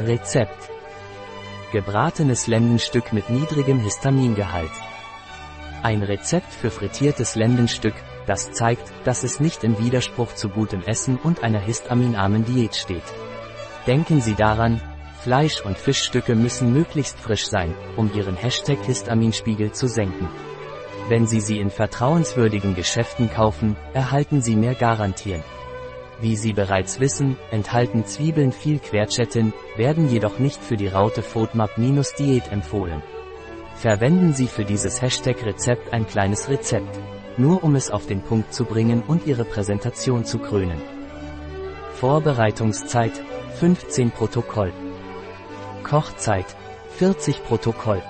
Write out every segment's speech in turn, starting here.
Rezept. Gebratenes Lendenstück mit niedrigem Histamingehalt. Ein Rezept für frittiertes Lendenstück, das zeigt, dass es nicht im Widerspruch zu gutem Essen und einer histaminarmen Diät steht. Denken Sie daran, Fleisch- und Fischstücke müssen möglichst frisch sein, um Ihren Hashtag Histaminspiegel zu senken. Wenn Sie sie in vertrauenswürdigen Geschäften kaufen, erhalten Sie mehr garantieren. Wie Sie bereits wissen, enthalten Zwiebeln viel Quercetin, werden jedoch nicht für die Raute FODMAP-Diät empfohlen. Verwenden Sie für dieses Hashtag-Rezept ein kleines Rezept, nur um es auf den Punkt zu bringen und Ihre Präsentation zu krönen. Vorbereitungszeit 15 Protokoll. Kochzeit 40 Protokoll.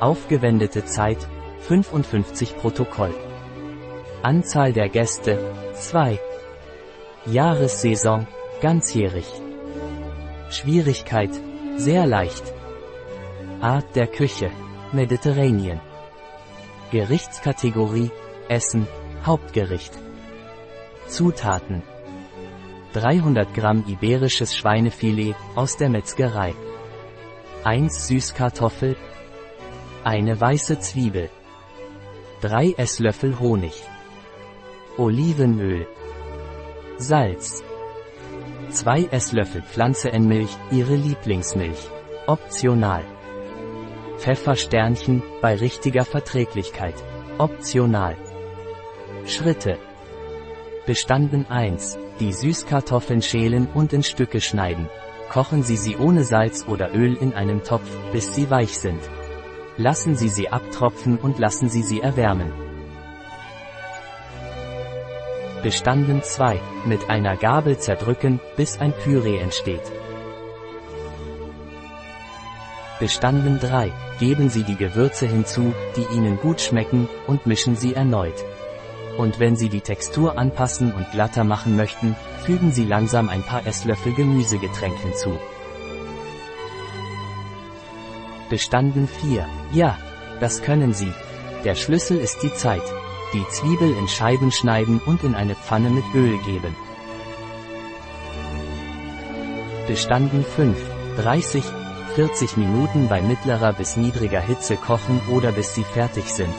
Aufgewendete Zeit 55 Protokoll. Anzahl der Gäste 2. Jahressaison ganzjährig. Schwierigkeit sehr leicht. Art der Küche Mediterranean. Gerichtskategorie Essen Hauptgericht. Zutaten 300 Gramm iberisches Schweinefilet aus der Metzgerei. 1 Süßkartoffel. Eine weiße Zwiebel. 3 Esslöffel Honig. Olivenöl. Salz. 2 Esslöffel Pflanzenmilch, Ihre Lieblingsmilch. Optional. Pfeffersternchen, bei richtiger Verträglichkeit. Optional. Schritte. Bestanden 1. Die Süßkartoffeln schälen und in Stücke schneiden. Kochen Sie sie ohne Salz oder Öl in einem Topf, bis sie weich sind. Lassen Sie sie abtropfen und lassen Sie sie erwärmen. Bestanden 2. Mit einer Gabel zerdrücken, bis ein Püree entsteht. Bestanden 3. Geben Sie die Gewürze hinzu, die Ihnen gut schmecken, und mischen Sie erneut. Und wenn Sie die Textur anpassen und glatter machen möchten, fügen Sie langsam ein paar Esslöffel Gemüsegetränk hinzu. Bestanden 4. Ja, das können Sie. Der Schlüssel ist die Zeit. Die Zwiebel in Scheiben schneiden und in eine Pfanne mit Öl geben. Bestanden 5. 30, 40 Minuten bei mittlerer bis niedriger Hitze kochen oder bis sie fertig sind.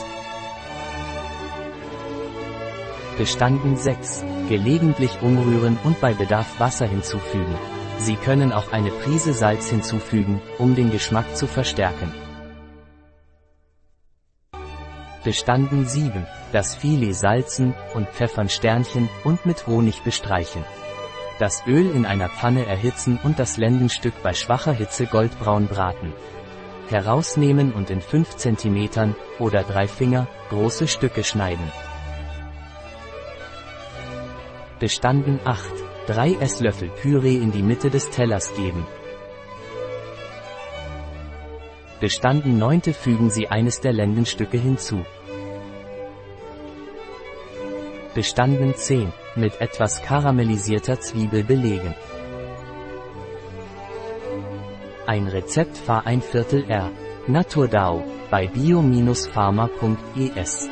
Bestanden 6. Gelegentlich umrühren und bei Bedarf Wasser hinzufügen. Sie können auch eine Prise Salz hinzufügen, um den Geschmack zu verstärken. Bestanden 7. Das Filet salzen und pfeffern Sternchen und mit Honig bestreichen. Das Öl in einer Pfanne erhitzen und das Lendenstück bei schwacher Hitze goldbraun braten. Herausnehmen und in 5 cm oder 3 Finger große Stücke schneiden. Bestanden 8. 3 Esslöffel Püree in die Mitte des Tellers geben. Bestanden 9. Fügen Sie eines der Lendenstücke hinzu. Bestanden 10. Mit etwas karamellisierter Zwiebel belegen. Ein Rezept Fahr ein Viertel R. Naturdau bei bio-pharma.es